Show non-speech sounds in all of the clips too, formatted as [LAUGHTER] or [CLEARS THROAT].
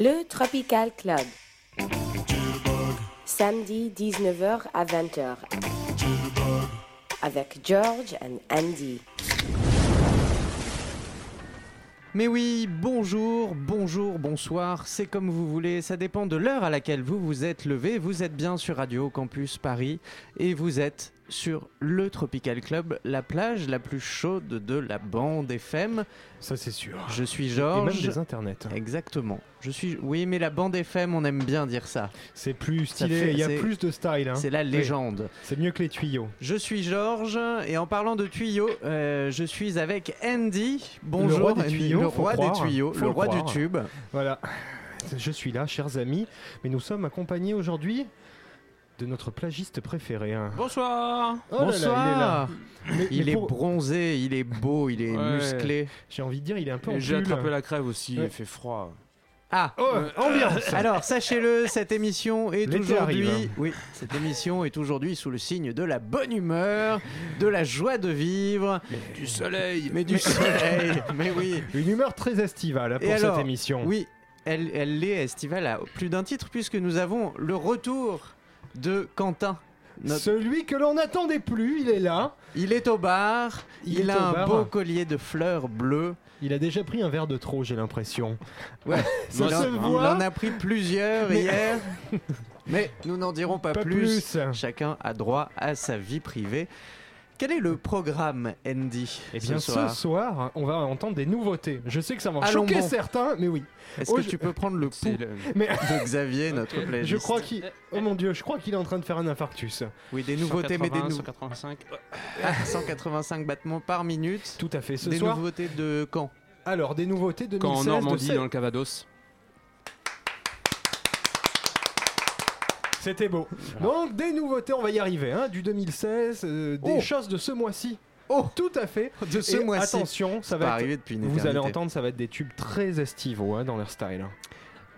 Le Tropical Club. Samedi 19h à 20h. Avec George and Andy. Mais oui, bonjour, bonjour, bonsoir, c'est comme vous voulez, ça dépend de l'heure à laquelle vous vous êtes levé. Vous êtes bien sur Radio Campus Paris et vous êtes sur le Tropical Club, la plage la plus chaude de la bande FM. Ça c'est sûr. Je suis Et Georges. même des internets. Exactement. Je suis. Oui, mais la bande FM, on aime bien dire ça. C'est plus stylé, il y a plus de style. hein. C'est la Oui. légende. C'est mieux que les tuyaux. Je suis Georges et en parlant de tuyaux, euh, je suis avec Andy. Bonjour, Le roi des tuyaux, le roi des tuyaux, le roi du tube. Voilà. Je suis là, chers amis, mais nous sommes accompagnés aujourd'hui de notre plagiste préféré. hein. Bonsoir Oh là là, Bonsoir. il est là. Mais- Il mais est pour- bronzé, il est beau, il est Ouais. musclé. J'ai envie de dire, il est un peu en J'ai attrapé la crève aussi, Ouais. il fait froid. Ah. Oh, ambiance [LAUGHS] Alors sachez-le, cette émission est aujourd'hui, hein. oui, cette émission est aujourd'hui sous le signe de la bonne humeur, de la joie de vivre, Du soleil mais du soleil. [LAUGHS] Mais oui, Une humeur très estivale hein, pour Et alors, cette émission. oui, elle, elle l'est estivale à plus d'un titre puisque nous avons le retour de Quentin. Notre- Celui que l'on n'attendait plus, il est là. Il est au bar, Il a un bar. beau collier de fleurs bleues. Il a déjà pris un verre de trop, j'ai l'impression. Ouais, Ça [LAUGHS] il, en, se il voit. en a pris plusieurs Mais- hier. [LAUGHS] Mais nous n'en dirons pas, Pas plus. plus. Chacun a droit à sa vie privée. Quel est le programme, Andy Eh bien, ce soir ce soir, on va entendre des nouveautés. Je sais que ça va en Allons choquer bon. certains, mais oui. Est-ce Oh, que je- tu peux prendre le pouls C'est le- Mais de [LAUGHS] Xavier, notre playlist je crois qu'il. Oh mon dieu, je crois qu'il est en train de faire un infarctus. Oui, des nouveautés, mais des 180, nou- 185. Ah, 185 battements par minute. Tout à fait. Ce des soir, nouveautés de quand? Alors des nouveautés 2016 Quand en de Normandie, dans le Cavados. C'était beau. [LAUGHS] Donc des nouveautés, on va y arriver, hein, du 2016, euh, des Oh. choses de ce mois-ci. Oh Tout à fait. [LAUGHS] De ce mois-ci. Attention, ça va être. depuis une Vous allez entendre, ça va être des tubes très estivaux hein, dans leur style.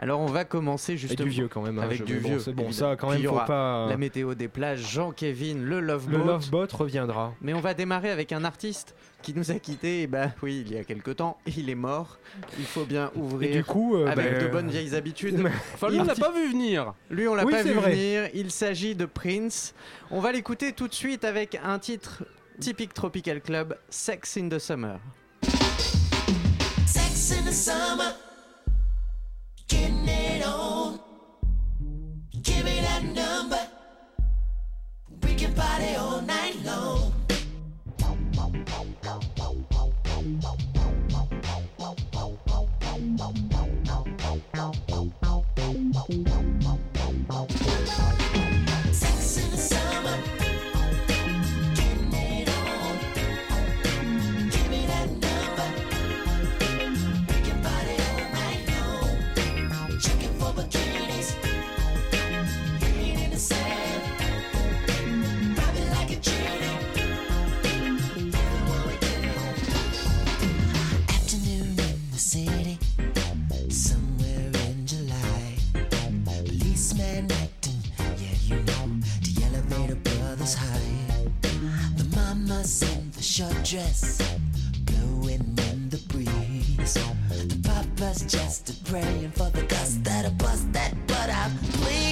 Alors on va commencer justement du vieux quand même. hein, Avec du bon, vieux, C'est bon, ça quand Puis même faut aura pas. la météo des plages, Jean-Kévin, le Love Le Boat. Lovebot reviendra. Mais on va démarrer avec un artiste qui nous a quittés, et bah oui, il y a quelque temps, il est mort. Il faut bien Et ouvrir du coup, euh, avec bah, de bonnes vieilles habitudes. Mais- [LAUGHS] Enfin, lui, Il on l'a pas vu venir Lui, on l'a Oui, pas vu vrai. venir. Il s'agit de Prince. On va l'écouter tout de suite avec un titre typique Tropical Club, Sex in the Summer. Sex in the summer, it on. Give me that number. We can party all night long. The short dress blowing in the breeze. The papa's just a praying for the gust that'll bust that butt out. Please,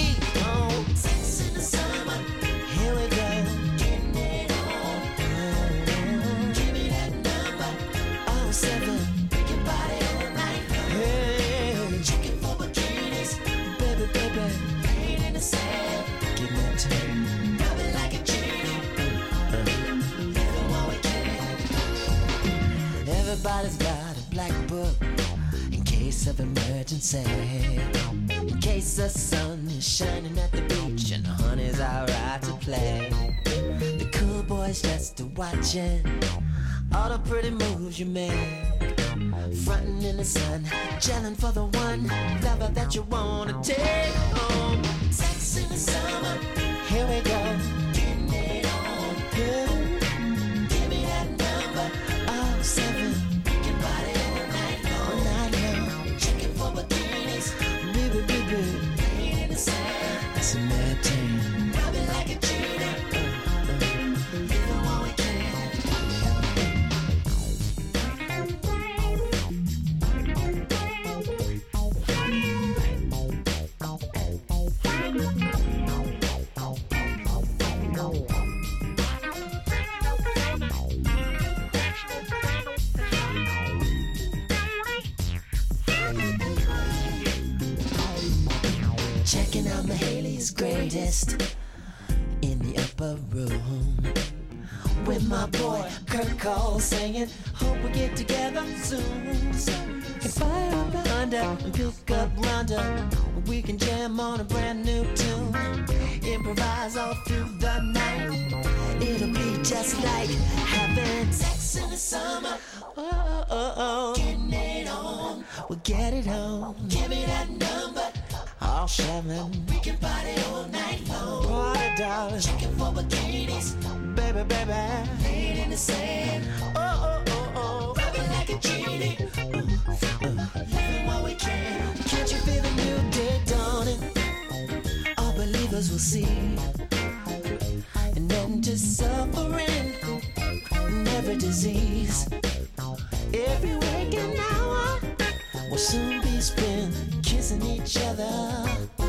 Everybody's got a black book in case of emergency. In case the sun is shining at the beach and the honey's alright to play. The cool boys just watching all the pretty moves you make. Frontin' in the sun, gelling for the one lover that you wanna take home. Sex in the summer, here we go. Cole singing, hope we get together soon. Can fire up under and pick up Ronda. We can jam on a brand new tune. Improvise all through the night. It'll be just like having sex in the summer. Oh, oh, oh. Getting it on. We'll get it on. Give me that number. All seven. We can party all night long. Party, darling. Checking for bikinis. Baby, baby. Laid in the sand. Oh, oh, oh, oh. Rubbing like a genie. Uh, living while we can. Can't you feel the new day dawning? All believers will see an end to suffering and every disease. Every waking hour will soon be spent kissing each other.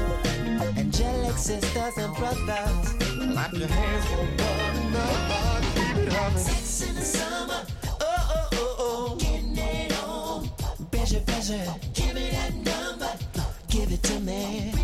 Angelic sisters and brothers, clap your hands for one another. Keep it up. Sex in the summer. Oh, oh, oh, oh. Getting it on. Busy, busy. Give me that number. Give it to me.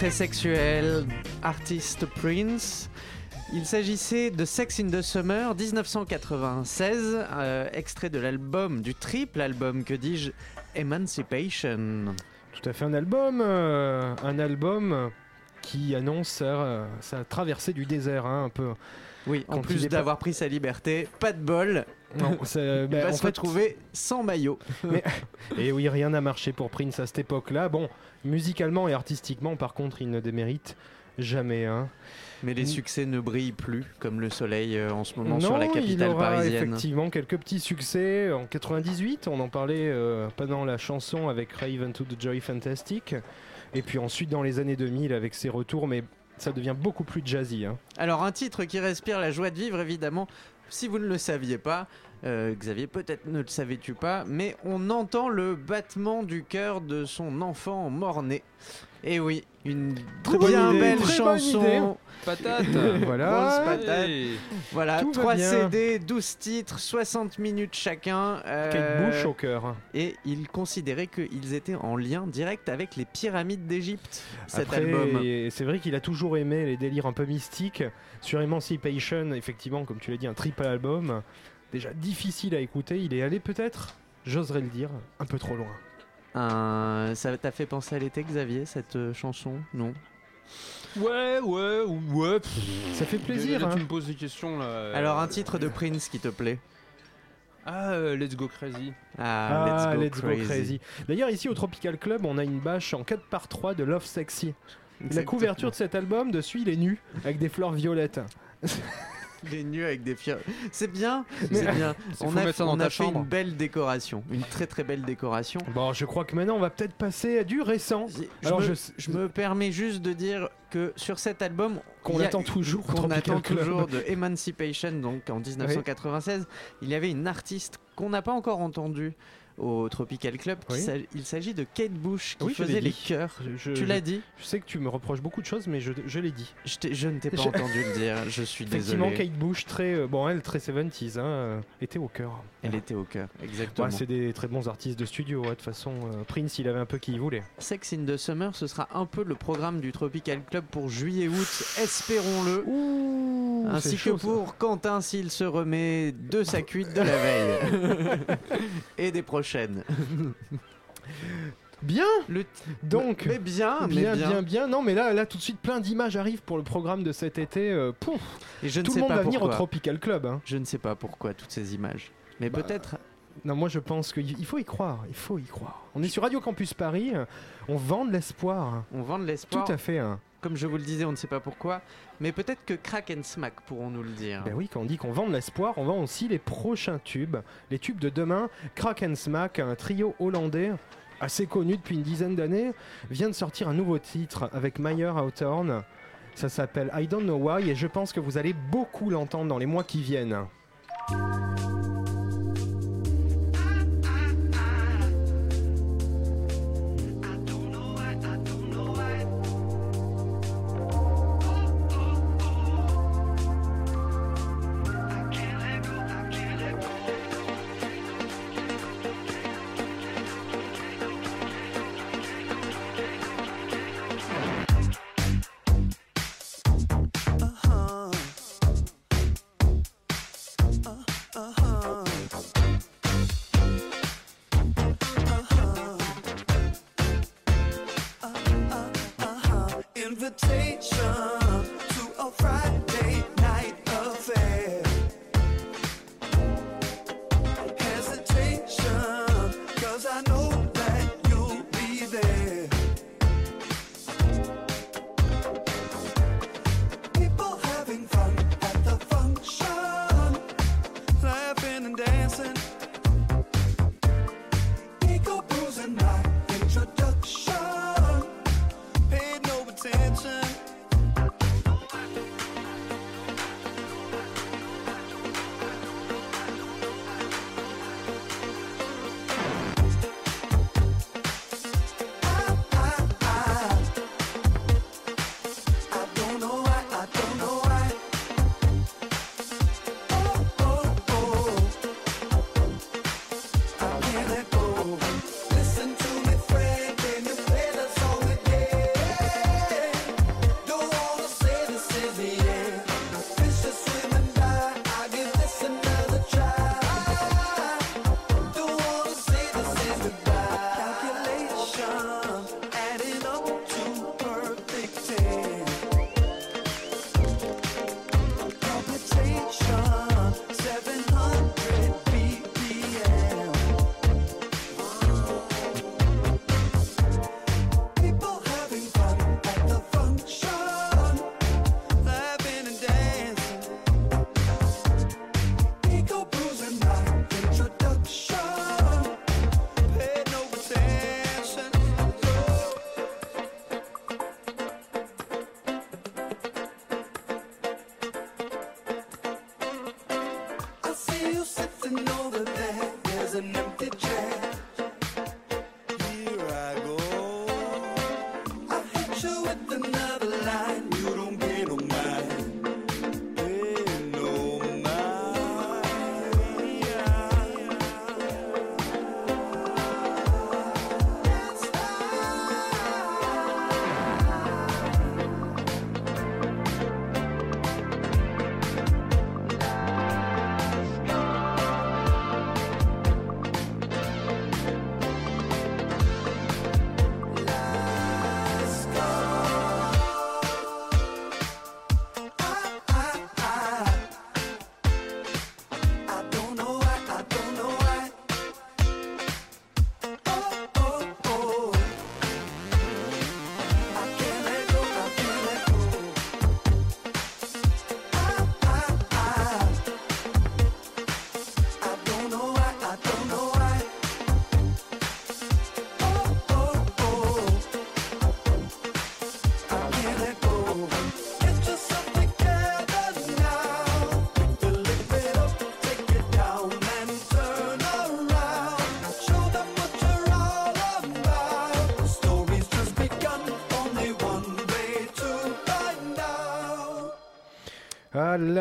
Très sexuel artiste Prince. Il s'agissait de Sex in the Summer 1996, euh, extrait de l'album, du triple album, que dis-je, Emancipation. Tout à fait un album, euh, un album qui annonce sa, sa traversée du désert, hein, un peu. Oui, en Quand plus d'avoir pris sa liberté, pas de bol, Non, [LAUGHS] il ben, va se fait, retrouver sans maillot. [LAUGHS] Et oui, rien n'a marché pour Prince à cette époque-là. Bon, musicalement et artistiquement, par contre, il ne démérite jamais. Hein. Mais les succès ne brillent plus comme le soleil euh, en ce moment sur la il capitale aura parisienne. effectivement quelques petits succès. En 98, on en parlait euh, pendant la chanson avec Raven to the Joy Fantastic. Et puis ensuite, dans les années 2000, avec ses retours, mais ça devient beaucoup plus jazzy. hein. Alors un titre qui respire la joie de vivre évidemment. Si vous ne le saviez pas, euh, Xavier, peut-être ne le savais-tu pas, mais on entend le battement du cœur de son enfant mort-né. Et oui, une Très bonne bien idée, belle très bonne chanson. idée. Patate [LAUGHS] Voilà. Grosse patate. Hey. Voilà, Tout va 3 bien. CD, 12 titres, 60 minutes chacun. euh, Kate Bush au cœur. Et il considérait qu'ils étaient en lien direct avec les pyramides d'Égypte, cet Après, album. c'est vrai qu'il a toujours aimé les délires un peu mystiques. Sur Emancipation, effectivement, comme tu l'as dit, un triple album. Déjà difficile à écouter. Il est allé peut-être, j'oserais le dire, un peu trop loin. Un- Ça t'a fait penser à l'été, Xavier, cette euh, chanson Non? Ouais, ouais, ouais. pff. Ça fait plaisir. Là, hein. tu me poses des questions là. euh, Alors, un titre de Prince qui te plaît Ah, euh, Let's Go Crazy. Ah, Ah, Let's Go Crazy. D'ailleurs, ici au Tropical Club, on a une bâche en 4 par 3 de Love Sexy. La couverture de cet album, dessus, il est nu, avec des fleurs violettes. [LAUGHS] [LAUGHS] Les nus avec des fiers. C'est bien, c'est bien. On a, on fait chambre. une belle décoration, une très très belle décoration. Bon, je crois que maintenant on va peut-être passer à du récent. Je, Alors, me, je- je me permets juste de dire que sur cet album Qu'on attend toujours, qu'on attend Club. toujours de Emancipation, donc en 1996, il y avait une artiste qu'on n'a pas encore entendue au Tropical Club. Oui. Il s'agit de Kate Bush qui Oui, faisait les chœurs. Je- Tu l'as dit Je sais que tu me reproches beaucoup de choses, mais je, je l'ai dit. je, ne t'ai pas entendu le dire, je suis Effectivement, désolé. Kate Bush, très, euh, bon, elle, très 70s, hein, euh, était au cœur. Elle était au cœur, exactement. Ouais, c'est des très bons artistes de studio. ouais, De toute façon, euh, Prince, il avait un peu qui il voulait. Sex in the Summer, ce sera un peu le programme du Tropical Club pour juillet-août, espérons-le. Ainsi que chaud, ça. pour Quentin s'il se remet de sa [LAUGHS] cuite de la veille [LAUGHS] et des [LAUGHS] Bien Le Donc, mais bien, bien, mais bien. bien, bien. Non, mais là, là, tout de suite, plein d'images arrivent pour le programme de cet été. euh, pouf, Et je ne tout sais le monde pas va venir au pourquoi. Tropical Club. hein. Je ne sais pas pourquoi toutes ces images. Mais Bah, peut-être. Non, moi, je pense qu'il il faut y croire. Il faut y croire. On est sur Radio Campus Paris. On vend de l'espoir. On vend de Tout l'espoir. à fait. hein. Comme je vous le disais, on ne sait pas pourquoi. Mais peut-être que Crack and Smack pourront nous le dire. Ben oui, quand on dit qu'on vend de l'espoir, on vend aussi les prochains tubes. Les tubes de demain. Crack and Smack, un trio hollandais assez connu depuis une dizaine d'années, vient de sortir un nouveau titre avec Meyer Hawthorne. Ça s'appelle I Don't Know Why et je pense que vous allez beaucoup l'entendre dans les mois qui viennent.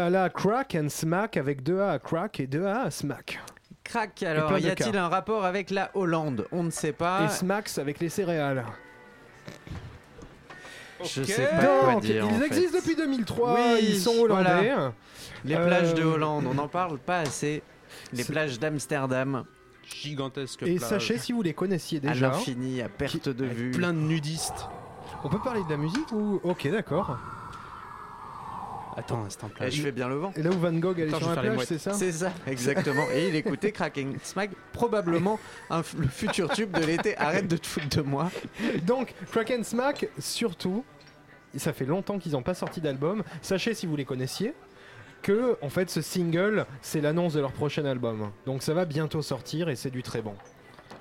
Là là, Crack and Smack avec 2 A à Crack et 2 A à Smack. Crac, alors y a-t-il un rapport avec la Hollande? On ne sait pas. Et Smacks avec les céréales. Je sais pas quoi Donc, dire. en ils fait. existent depuis 2003, Oui, ils sont hollandais. Les plages de Euh, Hollande, on n'en parle pas assez. Les plages d'Amsterdam, Gigantesque Et plage. sachez si vous les connaissiez à déjà. l'infini, à perte de vue. plein de nudistes. On peut parler de la musique ou Ok, d'accord. Attends, c'est en plage. je fais bien le vent. Et là où Van Gogh allait Attends, sur la plage, c'est ça C'est ça, exactement. Et il écoutait Cracking Smack, probablement un le futur tube de l'été. Arrête de te foutre de moi. Donc, Crack and Smack, surtout, ça fait longtemps qu'ils n'ont pas sorti d'album. Sachez si vous les connaissiez que en fait ce single c'est l'annonce de leur prochain album. Donc ça va bientôt sortir et c'est du très bon.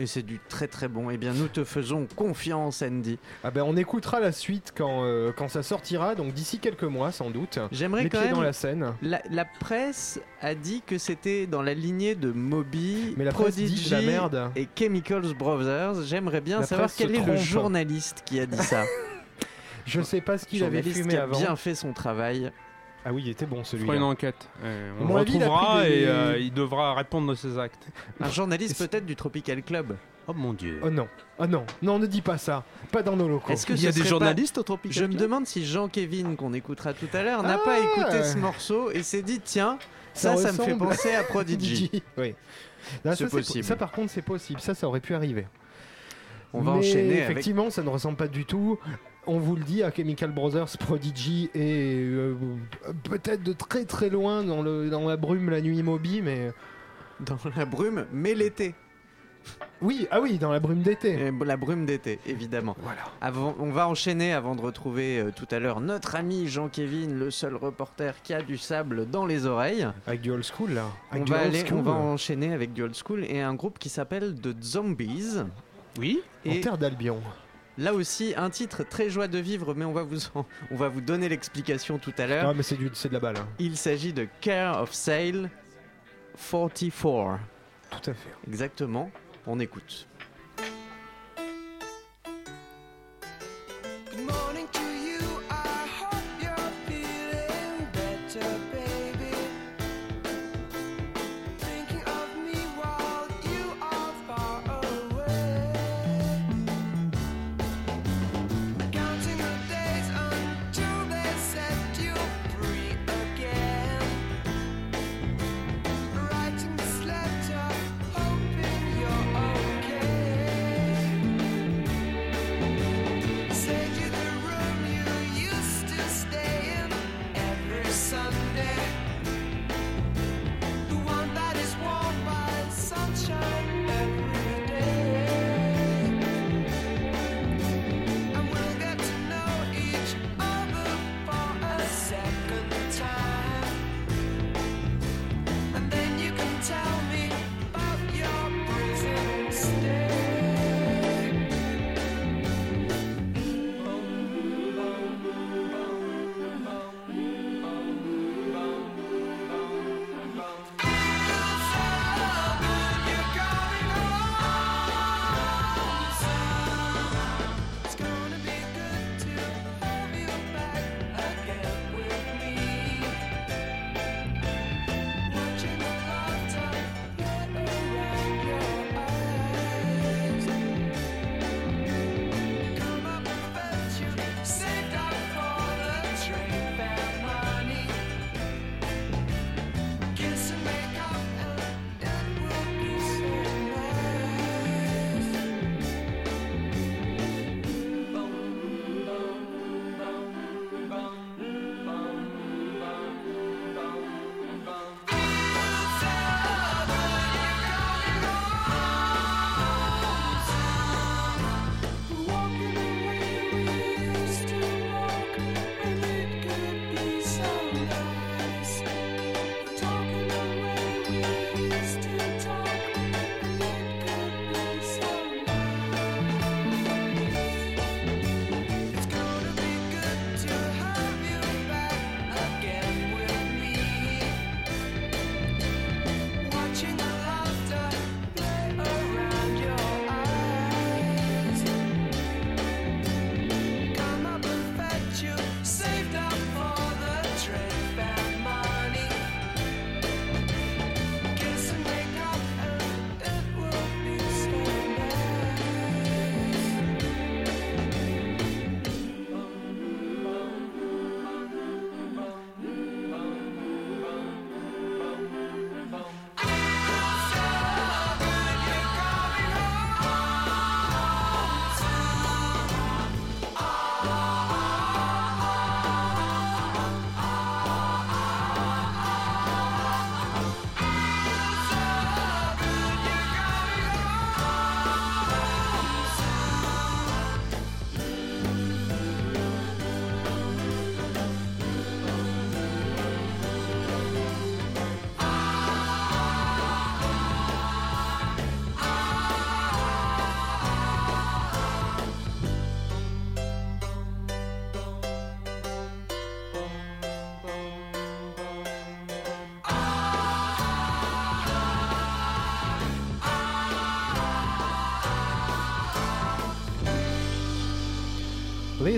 Et c'est du très très bon. Eh bien, nous te faisons confiance, Andy. Ah ben on écoutera la suite quand, euh, quand ça sortira, donc d'ici quelques mois sans doute. J'aimerais Les quand pieds même. dans la scène. La, la presse a dit que c'était dans la lignée de Moby, Mais la presse dit Prodigy de la merde. et Chemicals Brothers. J'aimerais bien La savoir presse quel est le trompe. journaliste qui a dit ça. [LAUGHS] Je sais pas ce qu'il avait journaliste fumé qui a avant. bien fait son travail. Ah oui, il était bon On fera une celui-là. enquête. Euh, on mon le avis, il a retrouvera pris des- et euh, il devra répondre de ses actes. [LAUGHS] Un journaliste peut-être du Tropical Club. Oh mon dieu. Oh non, oh non, non, ne dis pas ça. Pas dans nos locaux. Est-ce que Il y a des serait journalistes au Tropical Je me Club demande si Jean-Kévin, qu'on écoutera tout à l'heure, n'a Ah pas écouté ce morceau et s'est dit tiens, ça, ça, me fait ressemble. penser à Prodigy. [LAUGHS] oui. Là, C'est ça, possible. Ça, par contre, c'est possible. Ça, ça aurait pu arriver. On va Mais enchaîner avec. Effectivement, ça ne ressemble pas du tout. On vous le dit, à Chemical Brothers, Prodigy et euh, peut-être de très très loin dans, le, dans la brume la nuit Moby, mais Dans la brume, mais l'été. oui, ah oui, dans la brume d'été. La brume d'été, évidemment. Voilà. Avant, on va enchaîner avant de retrouver euh, tout à l'heure notre ami Jean-Kévin, le seul reporter qui a du sable dans les oreilles. Avec du old school là. On Avec du va, old aller, on school. va enchaîner avec du old school et un groupe qui s'appelle The Zombies. Oui En Et terre d'Albion. Là aussi, un titre très joie de vivre, mais on va vous, en- on va vous donner l'explication tout à l'heure. Ah, mais c'est du- c'est de la balle. hein. Il s'agit de Care of Sale 44. Tout à fait. Exactement, on écoute. Good morning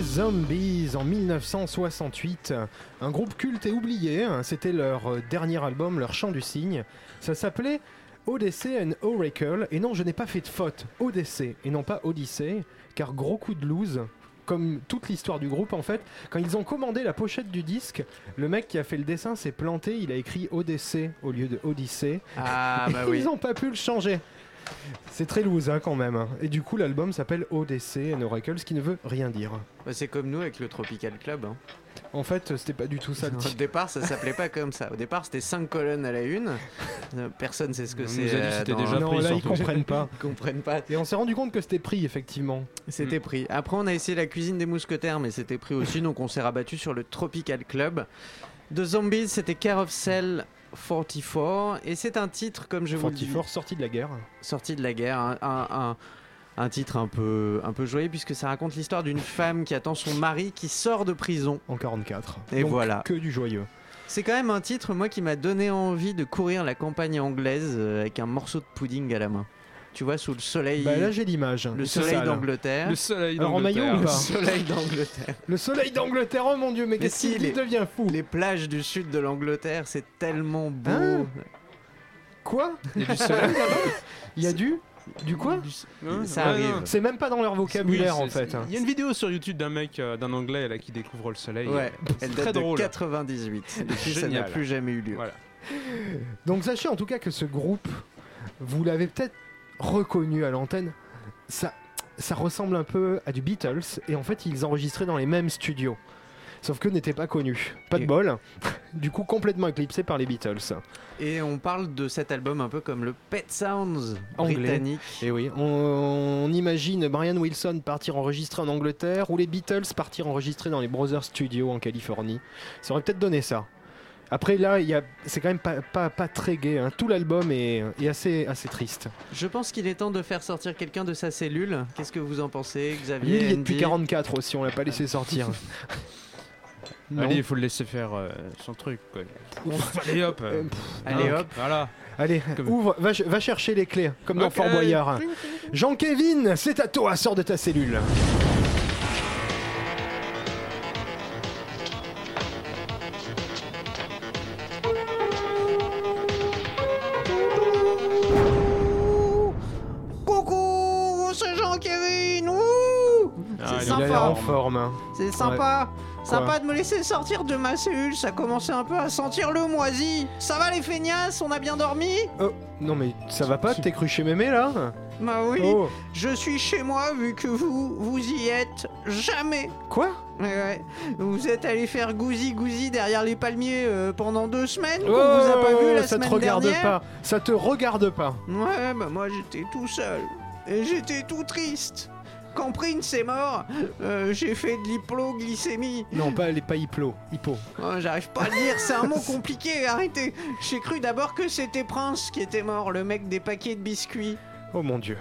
les Zombies en 1968. Un groupe culte et oublié. hein. C'était leur euh, dernier album, leur chant du cygne. Ça s'appelait Odyssey and Oracle. Et non, je n'ai pas fait de faute. Odyssey et non pas Odyssey. Car gros coup de loose. Comme toute l'histoire du groupe en fait, quand ils ont commandé la pochette du disque, le mec qui a fait le dessin s'est planté, il a écrit Odyssey au lieu de Odyssey. Ah bah [LAUGHS] oui. Ils n'ont pas pu le changer. C'est très loose hein, quand même. Et du coup, l'album s'appelle Odyssey and Oracle, ce qui ne veut rien dire. Bah, c'est comme nous avec le Tropical Club. hein. En fait, c'était pas du tout ça le Au titre. départ, ça s'appelait pas comme ça. Au départ, c'était 5 colonnes à la une. Euh, Personne sait ce que On c'est. nous a dit que euh, c'était dans- déjà Non, pris, là, ils surtout. comprennent pas. [LAUGHS] Ils comprennent pas. Et on s'est rendu compte que c'était pris, effectivement. C'était pris. Après, on a essayé la cuisine des mousquetaires, mais c'était pris aussi, donc on s'est rabattu sur le Tropical Club. The Zombies, c'était Care of Cell 44, et c'est un titre, comme je vous le dis, sorti de la guerre. sorti de la guerre, un, un- un- un titre un peu, un peu joyeux, puisque ça raconte l'histoire d'une femme qui attend son mari qui sort de prison. En 44. Et Donc, voilà. Que du joyeux. C'est quand même un titre, moi, qui m'a donné envie de courir la campagne anglaise euh, avec un morceau de pudding à la main. Tu vois, sous le soleil, Bah là, j'ai l'image. le soleil d'Angleterre. Le soleil Alors, en maillot d'Angleterre. ou Le soleil d'Angleterre. Le soleil d'Angleterre, oh mon dieu, mais Mais qu'est-ce si, qu'il devient fou Les plages du sud de l'Angleterre, c'est tellement beau. Hein Quoi Il y a du soleil [LAUGHS] Il y a du Du quoi Ouais, Ça ouais, arrive. C'est même pas dans leur vocabulaire Oui, en fait. Il y a une vidéo sur YouTube d'un mec, euh, d'un anglais là, qui découvre le soleil. Ouais, elle très date de drôle. 98. [LAUGHS] Depuis, ça n'a plus jamais eu lieu. Voilà. Donc sachez en tout cas que ce groupe, vous l'avez peut-être reconnu à l'antenne, ça, ça ressemble un peu à du Beatles et en fait ils enregistraient dans les mêmes studios. Sauf que n'étaient pas connus. Pas de bol. [LAUGHS] Du coup complètement éclipsé par les Beatles. Et on parle de cet album un peu comme le Pet Sounds Anglais. britannique. Et oui, on, on imagine Brian Wilson partir enregistrer en Angleterre ou les Beatles partir enregistrer dans les Brothers Studios en Californie. Ça aurait peut-être donné ça. Après là, il y a- c'est quand même pas, pas, pas très gai. hein. Tout l'album est, est assez, assez triste. Je pense qu'il est temps de faire sortir quelqu'un de sa cellule. Qu'est-ce que vous en pensez, Lui, Xavier il y est depuis 44 aussi, on l'a pas laissé sortir. [LAUGHS] Non. Allez, il faut le laisser faire euh, son truc. Quoi. Allez hop. Euh, Allez hein, hop. Voilà. Allez, Comme- ouvre, va, ch- va chercher les clés, comme dans. Fort Boyard. Jean-Kévin, c'est à toi, sors de ta cellule. C'est sympa. Sympa de me laisser sortir de ma cellule. Ça commençait un peu à sentir le moisi. Ça va les feignasses? On a bien dormi? Oh, non mais ça va pas, t'es cru chez mémé là? Bah oui. Oh, Je suis chez moi vu que vous, vous y êtes jamais. quoi? Ouais. Vous êtes allé faire gousi gousi derrière les palmiers euh, pendant deux semaines qu'on Oh, vous a pas vu la ça te semaine regarde dernière pas, ça te regarde pas. Ouais, bah moi j'étais tout seul. Et j'étais tout triste. Quand Prince est mort, euh, j'ai fait de l'hypoglycémie. Non, pas les pas hyplo, hypo. Oh, J'arrive pas à le dire, c'est un mot compliqué, arrêtez. J'ai cru d'abord que c'était Prince qui était mort, le mec des paquets de biscuits. Oh mon dieu.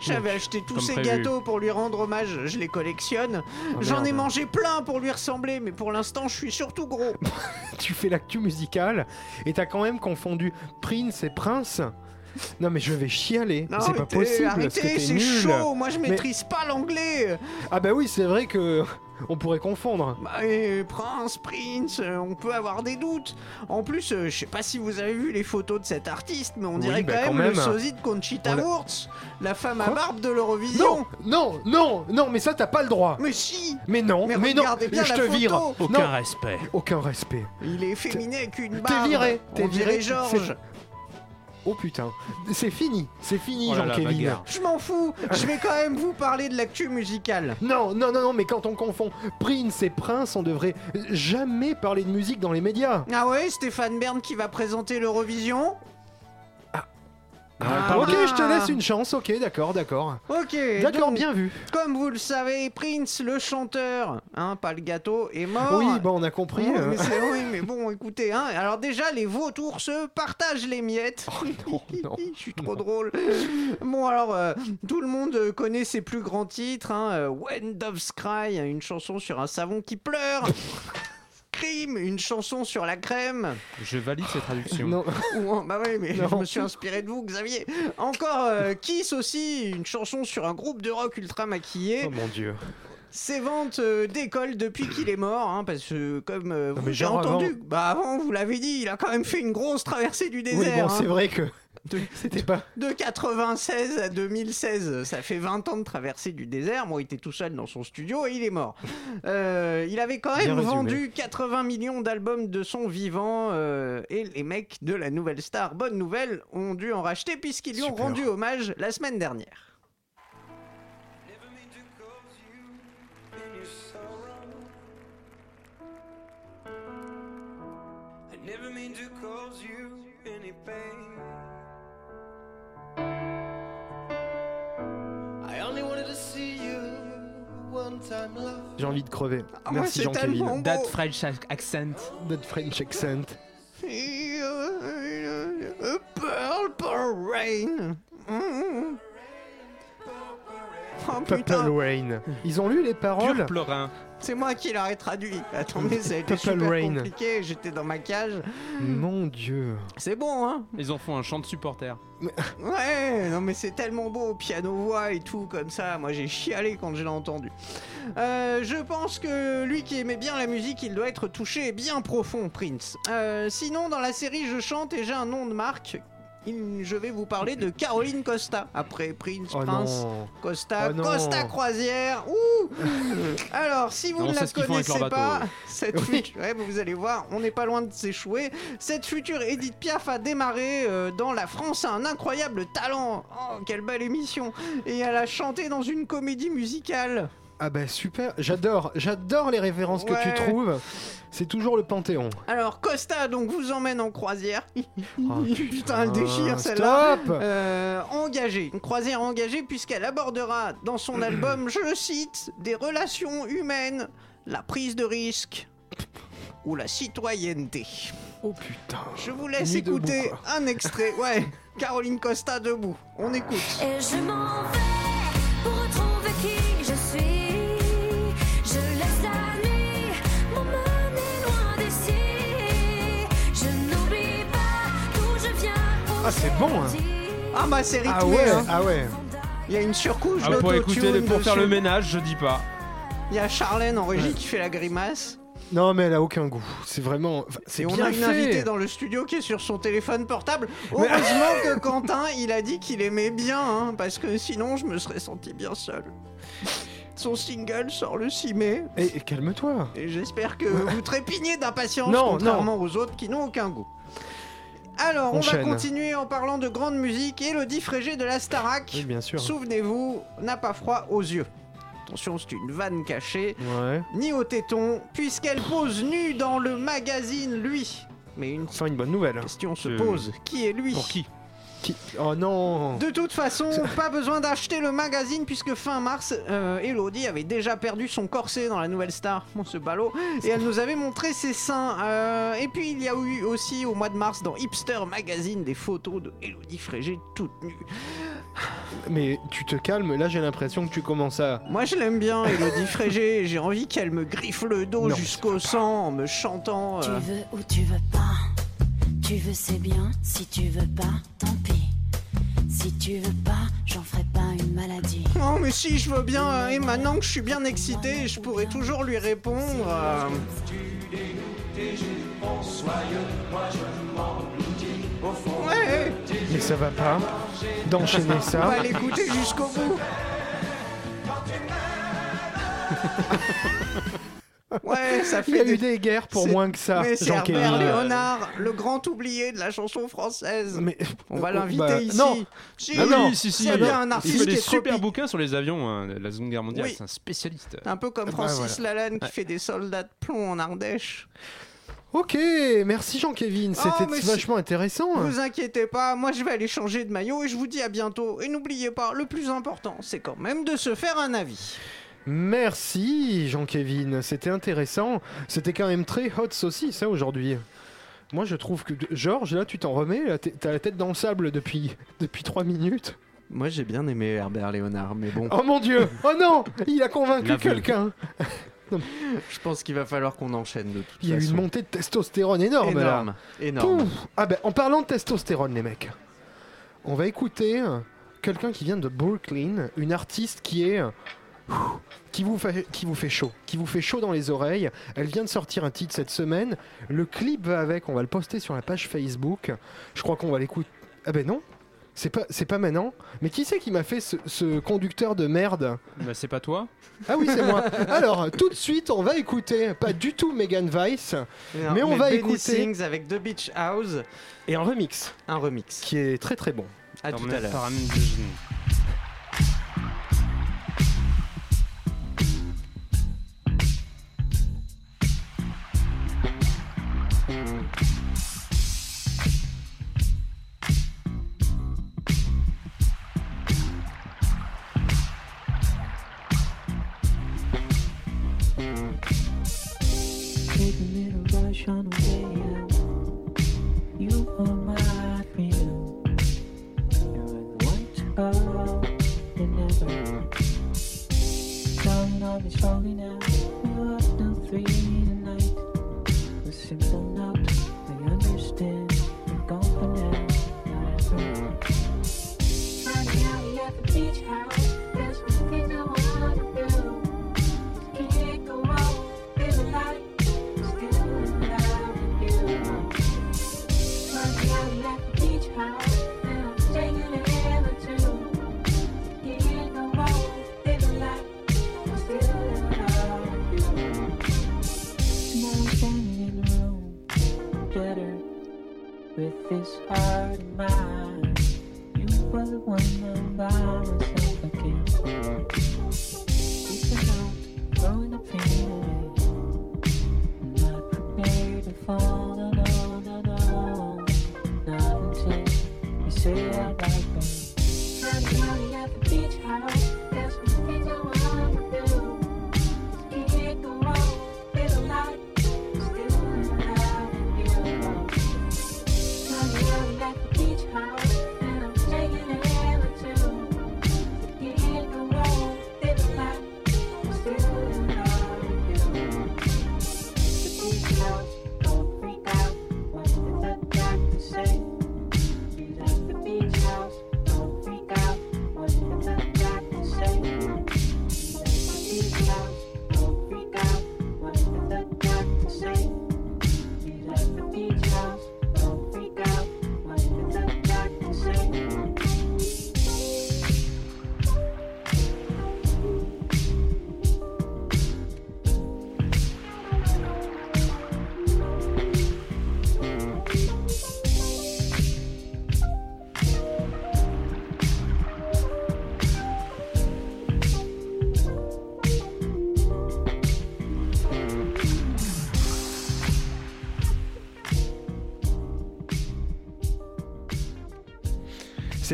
J'avais acheté tous ces prévu. gâteaux pour lui rendre hommage, je les collectionne. Oh, J'en ai mangé plein pour lui ressembler, mais pour l'instant je suis surtout gros. [LAUGHS] Tu fais l'actu musicale et t'as quand même confondu Prince et Prince. [LAUGHS] Non mais je vais chialer, c'est pas possible, arrêtez, t'es c'est nul. chaud, moi je maîtrise pas l'anglais. Ah bah oui, c'est vrai que [LAUGHS] on pourrait confondre. Bah, et Prince, Prince, on peut avoir des doutes. En plus, euh, je sais pas si vous avez vu les photos de cet artiste, mais on Oui, dirait bah, quand, quand même, le même. sosie de Conchita On l'a- Wurst, la femme à barbe de l'Eurovision. Non, non, non, non, mais ça t'as pas le droit. Mais si Mais non, Mais mais, non, regardez bien je la te photo. vire. Aucun Non, respect. aucun respect. Il est féminin avec une T'es barbe. viré, t'es viré, Georges. Oh putain, c'est fini, c'est fini Oh Jean-Kévin. Je m'en fous, je vais quand même vous parler de l'actu musicale. Non, non, non, non, mais quand on confond Prince et Prince, on devrait jamais parler de musique dans les médias. Ah ouais, Stéphane Bern qui va présenter l'Eurovision? Ah. ok, je te laisse une chance, ok, d'accord, d'accord. Ok, D'accord, donc, bien vu. Comme vous le savez, Prince, le chanteur, hein, pas le gâteau, est mort. Oui, bon, on a compris. Oh, euh. mais c'est- [LAUGHS] oui, mais bon, écoutez, hein, alors déjà, les vautours se partagent les miettes. non, [LAUGHS] non, Je suis trop drôle. Bon, alors, euh, tout le monde connaît ses plus grands titres. Hein, euh, When Doves Cry, une chanson sur un savon qui pleure. [LAUGHS] Scream, une chanson sur la crème. Je valide cette traduction. Non, Ou, bah ouais, mais Non. je me suis inspiré de vous, Xavier. Encore euh, Kiss aussi, une chanson sur un groupe de rock ultra maquillé. oh mon dieu. Ses ventes euh, décollent depuis qu'il est mort, hein, parce que comme euh, vous genre entendu, bah avant vous l'avez dit, il a quand même fait une grosse traversée du Oui, désert. bon, hein. c'est vrai que [LAUGHS] c'était pas. De 96 à 2016, ça fait 20 ans de traversée du désert. Moi, il était tout seul dans son studio et il est mort. Euh, il avait quand Bien même résumé. vendu 80 millions d'albums de son vivant euh, et les mecs de la nouvelle star, bonne nouvelle, ont dû en racheter puisqu'ils lui ont Super. rendu hommage la semaine dernière. Never mean to cause you any sorrow. J'ai envie de crever. Ah, Merci beau. That French accent. That French accent. A purple rain. Mm. Oh Purple Rain. Ils ont lu les paroles Pur pleurin. C'est moi qui l'aurais traduit. Attendez, ça a été super Rain. compliqué. J'étais dans ma cage. Mon dieu. C'est bon, hein Ils en font un chant de supporter. [LAUGHS] Ouais, non mais c'est tellement beau, piano-voix et tout comme ça. Moi j'ai chialé quand je l'ai entendu. Euh, je pense que lui qui aimait bien la musique, il doit être touché et bien profond, Prince. Euh, sinon, dans la série Je chante et j'ai un nom de marque. Je vais vous parler de Caroline Costa. Après Prince, Oh Prince, non. Costa, Oh. Costa Croisière. Ouh [LAUGHS] Alors, si vous ne la connaissez pas, bateau, cette future, ouais, vous allez voir, on n'est pas loin de s'échouer. Cette future Edith Piaf a démarré euh, dans La France a un incroyable talent. Oh, quelle belle émission Et elle a chanté dans une comédie musicale. Ah bah super. J'adore. J'adore les références que tu trouves. C'est toujours le Panthéon. Alors, Costa donc vous emmène en croisière. Oh, [LAUGHS] [LAUGHS] Putain, elle déchire celle-là. Stop Euh, engagée, une croisière engagée puisqu'elle abordera dans son [CLEARS THROAT] album, je le cite, des relations humaines, la prise de risque ou la citoyenneté. Oh putain. Je vous laisse écouter un extrait. Ouais, Caroline Costa debout. On écoute. Et je m'en vais Ah, c'est bon, hein. Ah bah c'est rythmé. Ah ouais, hein. ah ouais. Il y a une surcouche Ah, pour écouter, pour faire le ménage, je dis pas. Il y a Charlène en régie qui fait la grimace. Non mais elle a aucun goût. C'est vraiment. enfin, C'est Et on a une fait. invitée dans le studio qui est sur son téléphone portable. Heureusement [LAUGHS] que Quentin, il a dit qu'il aimait bien, hein, parce que sinon je me serais senti bien seul. Son single sort le 6 mai. Eh, eh, calme-toi. Et j'espère que vous trépignez d'impatience, Non, contrairement aux autres qui n'ont aucun goût. Alors, on va continuer en parlant de grande musique. Elodie Frégé de la Starac, Oui, bien sûr. souvenez-vous, n'a pas froid aux yeux. Attention, c'est une vanne cachée, Ouais. ni au téton, puisqu'elle pose nue dans le magazine Lui. Mais une Enfin une bonne nouvelle. question se pose, qui est lui Pour qui Qui- Oh non. De toute façon, pas besoin d'acheter le magazine puisque fin mars, euh, Elodie avait déjà perdu son corset dans la nouvelle star, bon, ce ballot, et elle nous avait montré ses seins. Euh, et puis il y a eu aussi au mois de mars dans Hipster Magazine des photos de Elodie Frégé toute nue. Mais tu te calmes. Là j'ai l'impression que tu commences à. Moi je l'aime bien, Elodie Frégé, j'ai envie qu'elle me griffe le dos jusqu'au sang en me chantant. Tu euh, veux ou tu veux pas? Tu veux, c'est bien. Si tu veux pas, tant pis. Si tu veux pas, j'en ferai pas une maladie. Non mais si je veux bien, euh, et maintenant que je suis bien excité, je pourrais toujours lui répondre. euh, Ouais, Mais ça va pas. D'enchaîner on ça. va l'écouter jusqu'au bout. [LAUGHS] Ouais, ça Il y fait a des... eu des guerres pour c'est- moins que ça. Mais c'est Herbert. Léonard, le grand oublié de la chanson française. Mais On va Oh, l'inviter bah, ici. Non. Si, Ah non. Si, si. s'il y a il- bien un Il artiste fait qui des super tropique. bouquins sur les avions hein, de la Seconde Guerre mondiale. Oui. C'est un spécialiste. Un peu comme Bah, Francis Lalanne qui fait des soldats de plomb en Ardèche. Ok, merci Jean-Kévin. Oh, C'était vachement intéressant. Vous inquiétez pas, moi je vais aller changer de maillot et je vous dis à bientôt. Et n'oubliez pas, le plus important, c'est quand même de se faire un avis. Merci Jean-Kévin, c'était intéressant. C'était quand même très hot saucisse ça aujourd'hui. Moi je trouve que Georges là tu t'en remets, là, t'as la tête dans le sable depuis [LAUGHS] depuis trois minutes. Moi j'ai bien aimé Herbert Léonard, mais bon, Oh mon dieu, oh non, il a convaincu quelqu'un. [LAUGHS] je pense qu'il va falloir qu'on enchaîne de toute Il y a eu façon. une montée de testostérone énorme, là. énorme, énorme. Pouf. Ah ben en parlant de testostérone les mecs, on va écouter quelqu'un qui vient de Brooklyn, une artiste qui est qui vous, fait, qui vous fait chaud, qui vous fait chaud dans les oreilles. Elle vient de sortir un titre cette semaine. Le clip va avec, on va le poster sur la page Facebook. Je crois qu'on va l'écouter. Ah ben non, c'est pas, c'est pas maintenant. Mais qui c'est qui m'a fait ce, ce conducteur de merde Bah, c'est pas toi Ah oui, c'est moi. Alors, tout de suite, on va écouter, pas du tout Megan Weiss, Mais on va Benny écouter- Sings avec The Beach House, et un remix un remix. qui est très très bon. À tout à l'heure.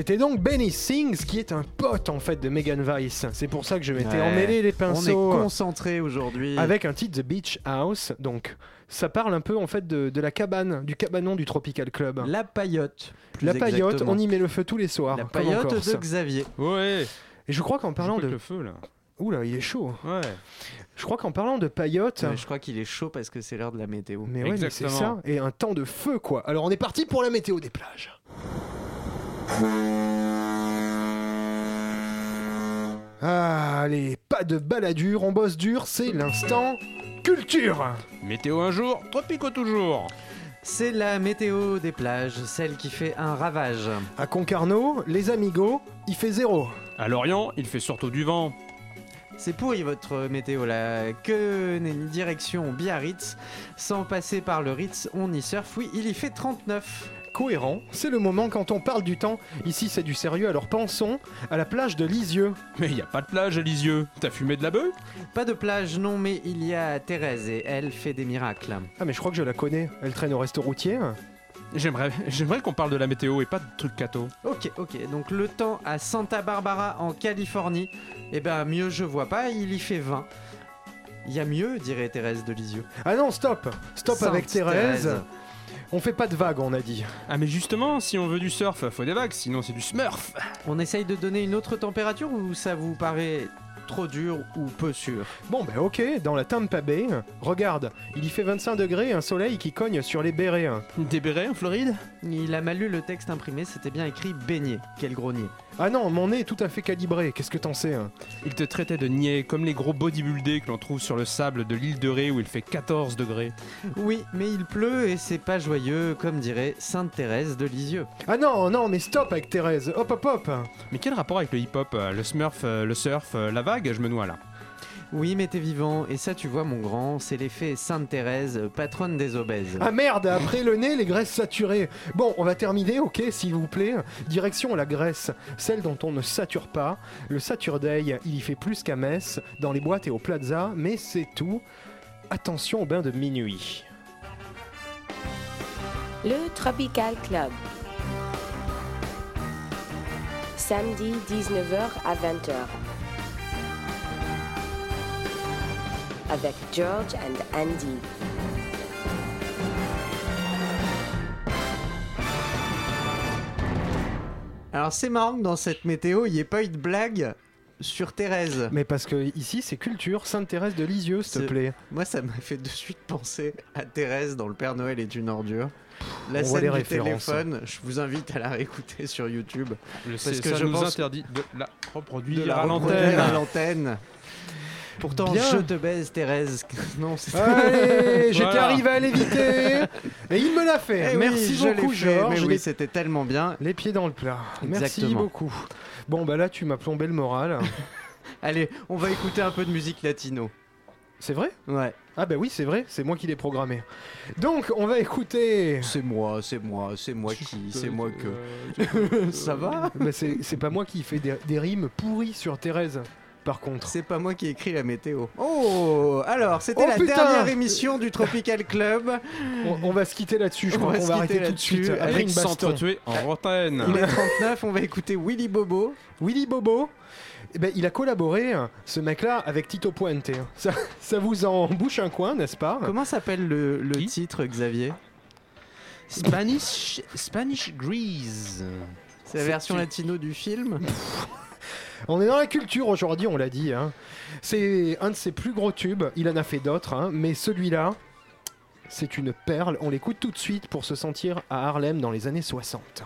C'était donc Benny Sings qui est un pote en fait de Megan Weiss. C'est pour ça que je m'étais Ouais. emmêlé les On est pinceaux concentré aujourd'hui. avec un titre The Beach House. Donc ça parle un peu en fait de, de la cabane, du cabanon du Tropical Club. La paillote. plus La paillote, exactement. on y met le feu tous les soirs. La paillote de Xavier. Ouais Et je crois qu'en parlant de... le feu là. Oula, il est chaud. Ouais. Je crois qu'en parlant de paillote... Ouais, je crois qu'il est chaud parce que c'est l'heure de la météo. Mais ouais, c'est ça. Et un temps de feu, quoi. Alors on est parti pour la météo des plages. Ah, allez, pas de baladure, on bosse dur, c'est l'instant culture. Météo un jour, tropico toujours. C'est la météo des plages, celle qui fait un ravage. À Concarneau, les amigos, il fait zéro. À Lorient, il fait surtout du vent. C'est pourri votre météo là. Que une direction Biarritz? Sans passer par le Ritz, on y surfe. Oui, il y fait 39. Cohérent, c'est le moment quand on parle du temps. Ici c'est du sérieux, alors pensons à la plage de Lisieux. Mais il y a pas de plage à Lisieux. T'as fumé de la bœuf? Pas de plage, non, mais il y a Thérèse et elle fait des miracles. Ah mais je crois que je la connais, elle traîne au resto routier. J'aimerais, j'aimerais qu'on parle de la météo et pas de trucs cato. Ok, ok, donc le temps à Santa Barbara en Californie, eh ben mieux je vois pas, il y fait 20. Il y a mieux, dirait Thérèse de Lisieux. Ah non, stop Stop Sainte avec Thérèse. On fait pas de vagues, on a dit. Ah mais justement, si on veut du surf, faut des vagues, sinon c'est du smurf. On essaye de donner une autre température ou ça vous paraît trop dur ou peu sûr? Bon, ben ok, dans la Tampa Bay, regarde, il y fait 25 degrés, un soleil qui cogne sur les bérets. Des bérets en Floride? Il a mal lu le texte imprimé, c'était bien écrit baigné. Quel grognier. Ah non, mon nez est tout à fait calibré, qu'est-ce que t'en sais hein Il te traitait de niais, comme les gros bodybuildés que l'on trouve sur le sable de l'île de Ré où il fait 14 degrés. Oui, mais il pleut et c'est pas joyeux, comme dirait Sainte Thérèse de Lisieux. Ah non, non, mais stop avec Thérèse, hop hop hop Mais quel rapport avec le hip-hop euh, Le smurf, euh, le surf, euh, la vague Je me noie là. Oui, mais t'es vivant, et ça tu vois mon grand, c'est l'effet Sainte Thérèse, patronne des obèses. Ah merde, après le nez, les graisses saturées. Bon, on va terminer, ok, s'il vous plaît. Direction la graisse, celle dont on ne sature pas. Le Saturday, il y fait plus qu'à Metz, dans les boîtes et au plaza, mais c'est tout. Attention au bain de minuit. Le Tropical Club. Samedi 19h à 20h. Avec George and Andy. Alors c'est marrant que dans cette météo, il n'y ait pas eu de blague sur Thérèse. Mais parce que ici, c'est culture Sainte-Thérèse de Lisieux, s'il te plaît. Moi, ça m'a fait de suite penser à Thérèse dans Le Père Noël est une ordure. La on scène les du références. téléphone, je vous invite à la réécouter sur YouTube. Parce que ça je nous pense- interdit de la reproduire De la à l'antenne. Pourtant, Bien. je te baise, Thérèse. [LAUGHS] Non, c'est Allez, [LAUGHS] j'étais Voilà. arrivé à l'éviter et il me l'a fait. Eh oui, Merci je beaucoup, fait, Georges. Mais oui, c'était tellement bien. Les pieds dans le plat. Merci Exactement. beaucoup. Bon, bah là, tu m'as plombé le moral. [LAUGHS] Allez, on va écouter un peu de musique latino. c'est vrai? Ouais. Ah, bah oui, c'est vrai, c'est moi qui l'ai programmé. Donc, on va écouter. C'est moi, c'est moi, c'est moi qui, c'est moi que. Ça va? Bah, c'est c'est pas moi qui fais des, des rimes pourries sur Thérèse, par contre. C'est pas moi qui ai écrit la météo. Oh Alors, c'était Oh, la putain dernière émission du Tropical Club. [LAUGHS] On, on va se quitter là-dessus, je On crois va qu'on se va quitter arrêter tout de suite. là-dessus. Après une s'entretuer en antenne. Il est 39, on va écouter Willy Bobo. Willy Bobo, eh ben, il a collaboré, hein, ce mec-là, avec Tito Puente. Ça, ça vous en bouche un coin, n'est-ce pas? Comment s'appelle le, titre, Xavier? Spanish, Spanish Grease. C'est la version latino du film? [LAUGHS] On est dans la culture aujourd'hui, on l'a dit. hein. C'est un de ses plus gros tubes. Il en a fait d'autres, hein, mais celui-là, c'est une perle. On l'écoute tout de suite pour se sentir à Harlem dans les années 60.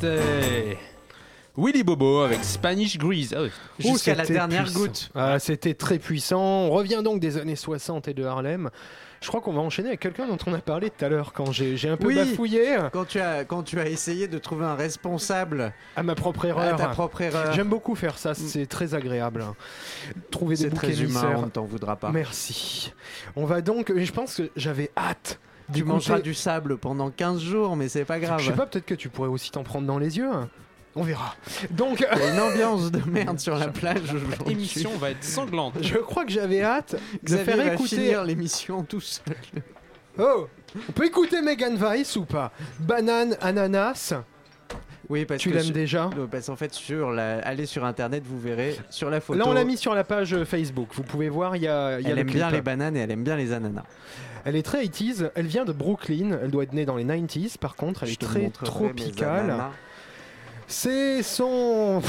C'était Willy Bobo avec Spanish Grease. Ah oui. Oh, Jusqu'à la dernière puissant. goutte. Ah, c'était très puissant. On revient donc des années 60 et de Harlem. Je crois qu'on va enchaîner avec quelqu'un dont on a parlé tout à l'heure quand j'ai un peu Oui. bafouillé Quand tu, as, quand tu as essayé de trouver un responsable à ma propre à erreur. ta propre erreur, J'aime beaucoup faire ça, c'est très agréable. Trouver des boucs très humain, émissaires. on ne t'en voudra pas. Merci. On va donc. Je pense que j'avais hâte. Tu mangeras du sable pendant 15 jours, mais c'est pas grave. Je sais pas, peut-être que tu pourrais aussi t'en prendre dans les yeux. On verra. Donc, Il y a une [LAUGHS] ambiance de merde sur la plage aujourd'hui. Émission va être sanglante. je crois que j'avais hâte de Xavier faire va écouter. finir l'émission tout seul. Oh On peut écouter Megan Weiss ou pas? Banane, ananas. Oui, parce Tu l'aimes déjà? Euh, Parce qu'en fait, sur la... allez sur internet, vous verrez sur la photo. Là, on l'a mis sur la page euh, Facebook. Vous pouvez voir, il y a, y a Elle le aime clip. bien les bananes et elle aime bien les ananas. Elle est très 80s. Elle vient de Brooklyn. Elle doit être née dans les 90s. Par contre, elle Je est très tropicale. C'est son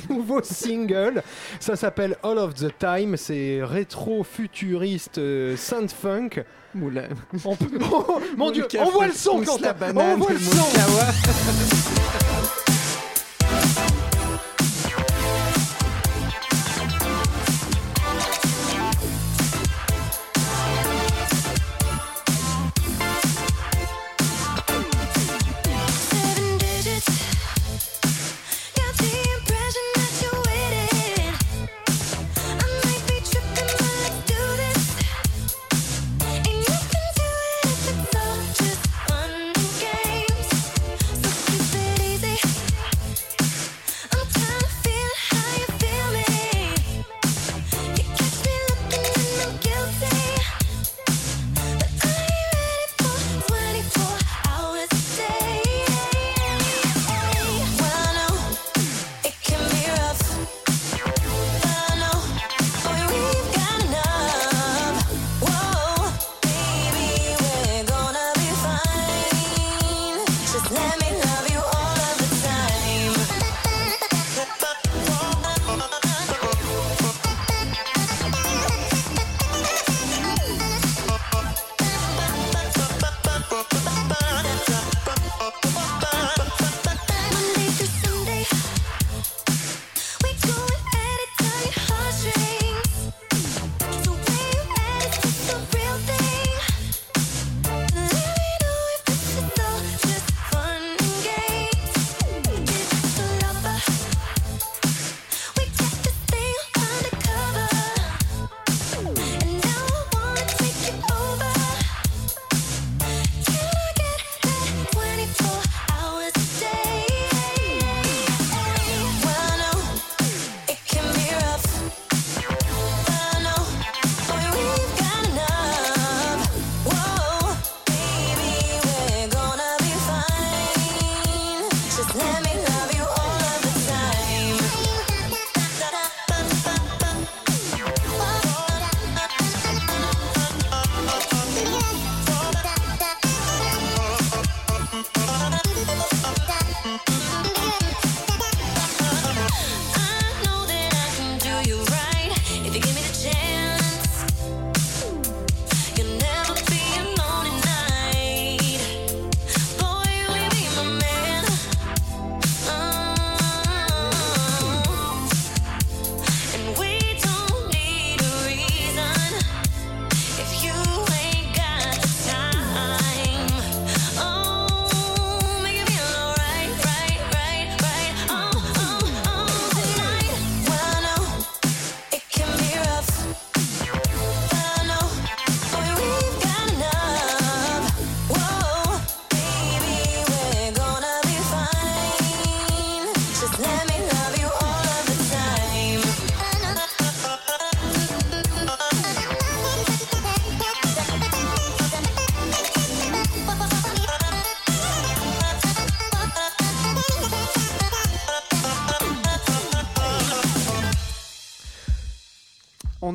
[LAUGHS] nouveau single. Ça s'appelle All of the Time. C'est rétro-futuriste euh, synth funk. Moula- On peut- [LAUGHS] Oh, mon dieu, on voit le son quand la banane, on voit le son. [LAUGHS]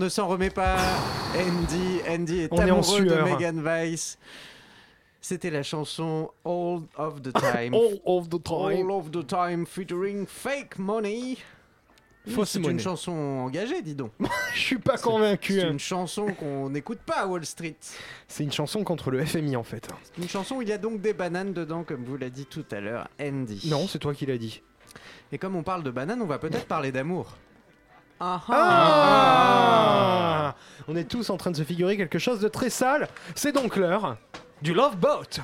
ne s'en remet pas. Andy, Andy est On est en amoureux de. Megan Weiss. C'était la chanson All of the Time. [LAUGHS] All of the time. All of the time featuring Fake Money. Fausse C'est une chanson engagée, dis donc. [LAUGHS] Je suis pas convaincu. C'est hein. une chanson qu'on n'écoute pas à Wall Street. C'est une chanson contre le FMI en fait. C'est une chanson où il y a donc des bananes dedans, comme vous l'a dit tout à l'heure, Andy. Non, c'est toi qui l'as dit. Et comme on parle de bananes, on va peut-être parler d'amour. Ah ah. Ah On est tous en train de se figurer quelque chose de très sale. C'est donc l'heure du Love Boat.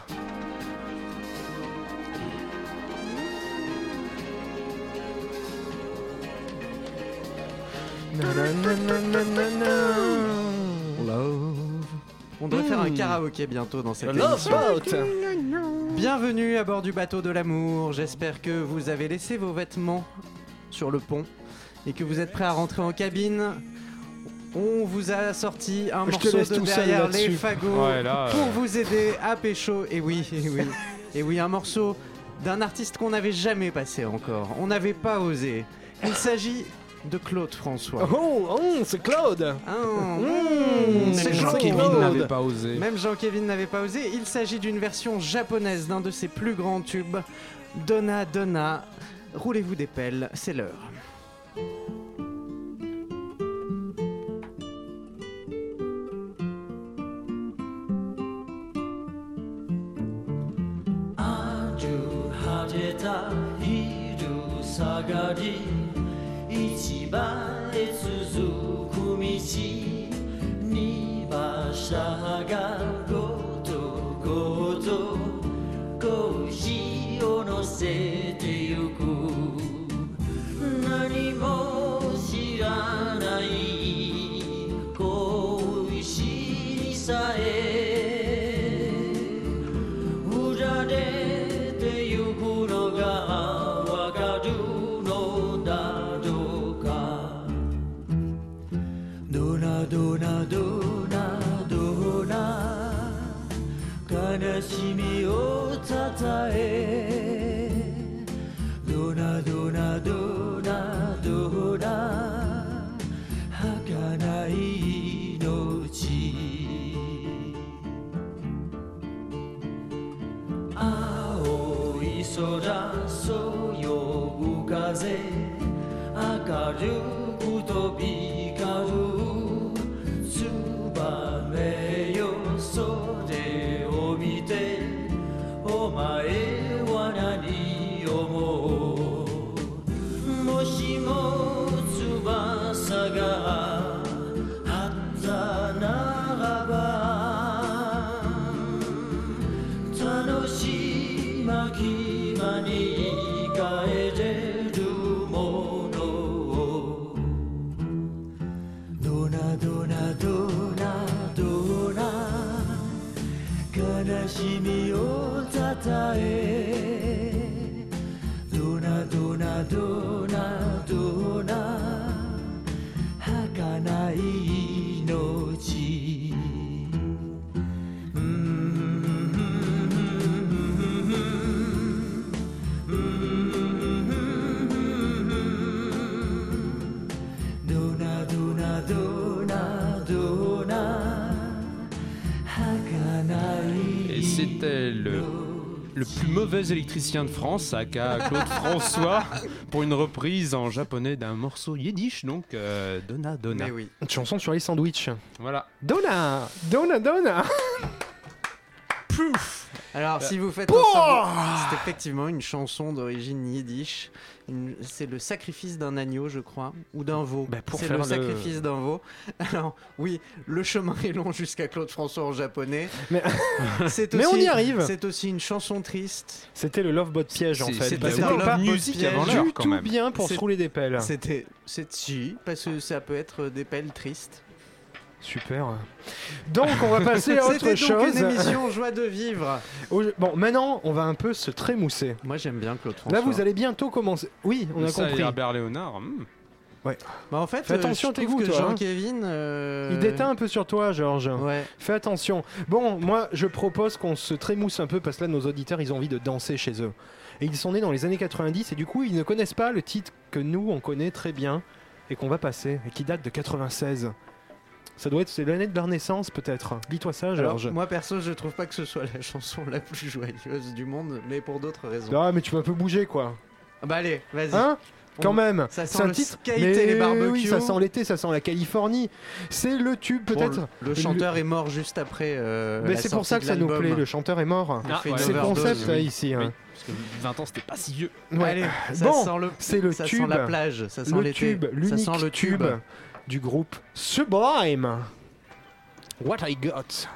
On devrait faire un Hmm. karaoké bientôt dans cette Love émission. Boat. Bienvenue à bord du bateau de l'amour. J'espère que vous avez laissé vos vêtements sur le pont et que vous êtes prêts à rentrer en cabine. On vous a sorti un Je morceau de derrière les fagots Ouais, là, pour euh, vous aider à pécho. Et oui, et oui, et oui, un morceau d'un artiste qu'on n'avait jamais passé encore. On n'avait pas osé. Il s'agit de Claude François. Oh, oh, c'est Claude. Ah, Mmh, c'est c'est Jean Claude. Kevin Claude. n'avait pas osé. Même Jean-Kévin n'avait pas osé. Il s'agit d'une version japonaise d'un de ses plus grands tubes, Donna Donna. Roulez-vous des pelles, c'est l'heure.「た昼下がり」「市場へ続く道」「二馬車がごとごと腰を乗せてゆく」「何も Dona, dona, dona, Et c'était le, plus mauvais électricien de France, aka Claude [LAUGHS] François, pour une reprise en japonais d'un morceau yiddish, donc euh, Donna. Dona. Une chanson sur les sandwichs. Voilà. Donna Dona, Dona. Pouf alors, Euh, si vous faites c'est effectivement une chanson d'origine yiddish. Une- C'est le sacrifice d'un agneau, je crois, ou d'un veau. Bah, pour c'est faire le le- sacrifice d'un veau. Alors, oui, le chemin est long jusqu'à Claude François en japonais. Mais- [LAUGHS] [LAUGHS] on y arrive. C'est aussi une chanson triste. C'était le Love Bot piège en fait. c'était Love pas piège. avant l'heure, quand tout même. bien pour se rouler des pelles. C'était, c'est si, parce que ça peut être des pelles tristes. Super. Donc on va passer à [LAUGHS] autre donc chose. une émission joie de vivre. Bon, maintenant on va un peu se trémousser. Moi, j'aime bien Claude François. Là vous allez bientôt commencer. Oui, on a ça, compris. Herbert Léonard. hmm. Bah, en fait, Fais euh, attention je à tes trouve que toi, hein. Jean-Kévin. euh, Il déteint un peu sur toi, Georges. Ouais. Fais attention. Bon, moi, je propose qu'on se trémousse un peu parce que là, nos auditeurs, ils ont envie de danser chez eux. Et ils sont nés dans les années 90 et du coup, ils ne connaissent pas le titre que nous, on connaît très bien et qu'on va passer et qui date de 96. Ça doit être c'est l'année de leur naissance, peut-être. Dis-toi ça, Georges. moi perso, je trouve pas que ce soit la chanson la plus joyeuse du monde, mais pour d'autres raisons. Ah, mais tu vas un peu bouger, quoi. Ah Bah allez, vas-y. Hein Quand même, Ça sent un le titre. skate mais et les barbecues. oui, ça sent l'été, ça sent la Californie. C'est le tube Bon, peut-être. le, le chanteur est mort juste après. euh, Mais c'est pour ça que ça nous plaît. Le chanteur est mort. Ah, ouais. C'est le concept là, oui. ici. hein. Oui. Parce que 20 ans, c'était pas si vieux. Ouais. Allez, ça Bon, sent le, c'est le ça tube. sent la plage, ça sent le l'été, tube, ça sent le tube. Du groupe Sublime. What I got.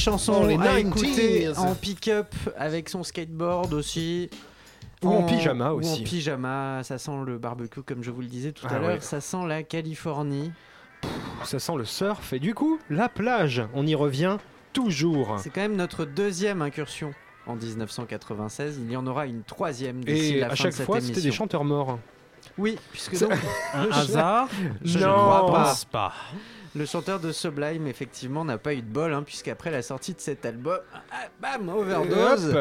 Chanson Oh, les à 90s. écouter en pick-up avec son skateboard aussi. Ou en pyjama ou aussi. en pyjama, ça sent le barbecue comme je vous le disais tout Ah à l'heure, ouais. ça sent la Californie. Ça sent le surf et du coup la plage. On y revient toujours. C'est quand même notre deuxième incursion en 1996. Il y en aura une troisième d'ici Et la à fin chaque de cette fois c'était des émission. chanteurs morts. Oui, puisque C'est- donc, [LAUGHS] Un hasard Je ne crois pas. pense pas. Le chanteur de Sublime effectivement n'a pas eu de bol, hein, puisqu'après la sortie de cet album, ah, bam, overdose.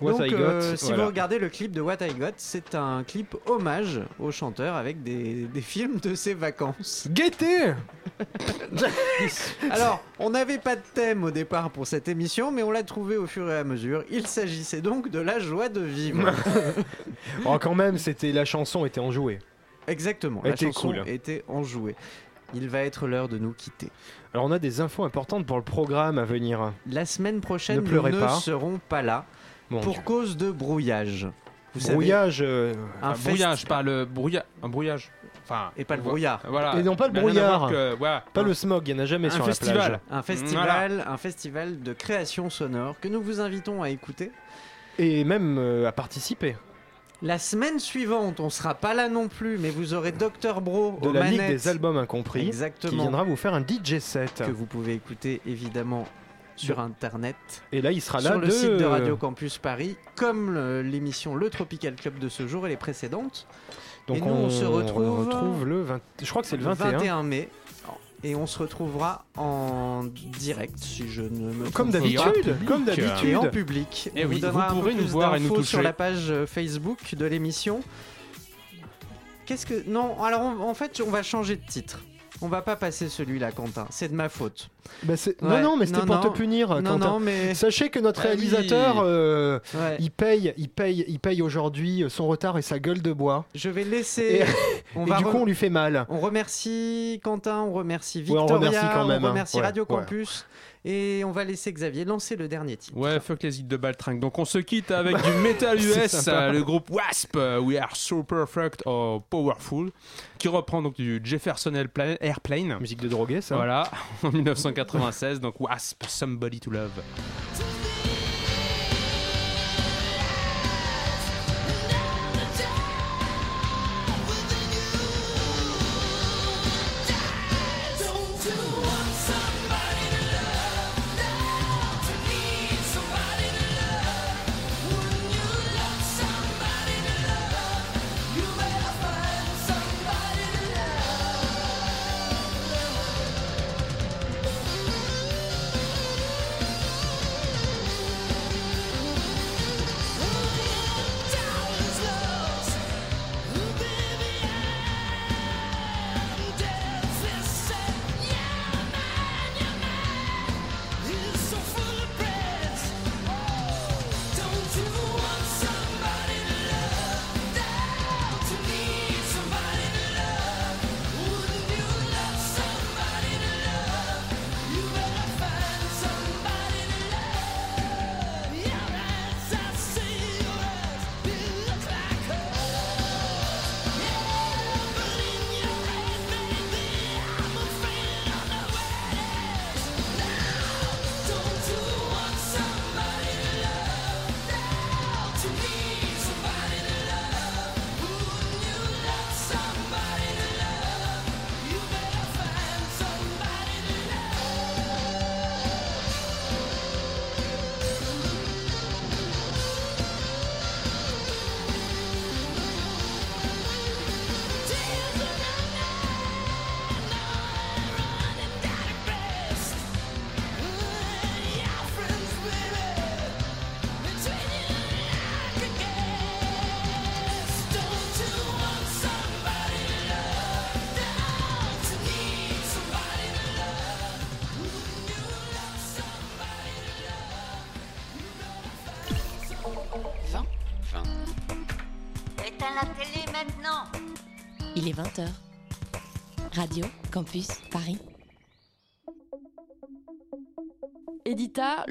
What Donc, I got. euh, si voilà. vous regardez le clip de What I Got, c'est un clip hommage au chanteur avec des, des films de ses vacances. Gaieté [LAUGHS] [LAUGHS] Alors, on n'avait pas de thème au départ pour cette émission, mais on l'a trouvé au fur et à mesure. Il s'agissait donc de la joie de vivre. [LAUGHS] Oh, quand même, c'était la chanson était enjouée. Exactement, Elle la était chanson cool. était enjouée. Il va être l'heure de nous quitter. Alors on a des infos importantes pour le programme à venir. La semaine prochaine, Ne nous ne pas. serons pas là Bon, pour cause de brouillage. Vous savez, brouillage euh, un brouillage, pas le brouillage. Un brouillage. Enfin. Et pas le brouillard. Voilà. Et non pas le brouillard. voir que- voilà. pas le smog, il n'y en a jamais un sur festival. la plage. Un festival, un festival de création sonore que nous vous invitons à écouter. Et même euh, à participer La semaine suivante, on sera pas là non plus, mais vous aurez Dr Bro de aux la Ligue des albums incompris qui exactement, viendra vous faire un DJ set. que vous pouvez écouter évidemment sur internet, Et là il sera là sur le site de Radio Campus Paris, comme l'émission Le Tropical Club de ce jour et les précédentes. Donc Et nous, on se retrouve- retrouve le 20... Je crois que c'est le 21. mai. Et on se retrouvera en direct, si je ne me Comme trompe pas. Et en d'habitude, public. comme Et en d'habitude. public. Eh on oui, vous donnera vous un peu pourrez nous plus voir et nous toucher. sur la page euh, Facebook de l'émission. Qu'est-ce que non Alors en fait, on va changer de titre. On va pas passer celui-là, Quentin. C'est de ma faute. Bah, Ouais. Non, non, mais c'était Non, pour te punir. Non, Quentin. non, mais. Sachez que notre réalisateur, euh, Ouais. il paye, il paye, il paye aujourd'hui son retard et sa gueule de bois. Je vais laisser. Et, on et va du coup, on lui fait mal. On remercie Quentin, on remercie Ouais, on Victoria, remercie quand même, on hein. remercie Ouais, Radio. Campus et on va laisser Xavier lancer le dernier titre. Ouais, fuck les hits de Baltringue. Donc on se quitte avec du metal [LAUGHS] US, euh, le groupe Wasp, euh, We Are So Perfect or Powerful, qui reprend donc du Jefferson Airplane- Airplane. Musique de drogué, ça. Voilà, [LAUGHS] en 1996, donc Wasp, Somebody to Love. Il est 20h. Radio Campus Paris. Edita,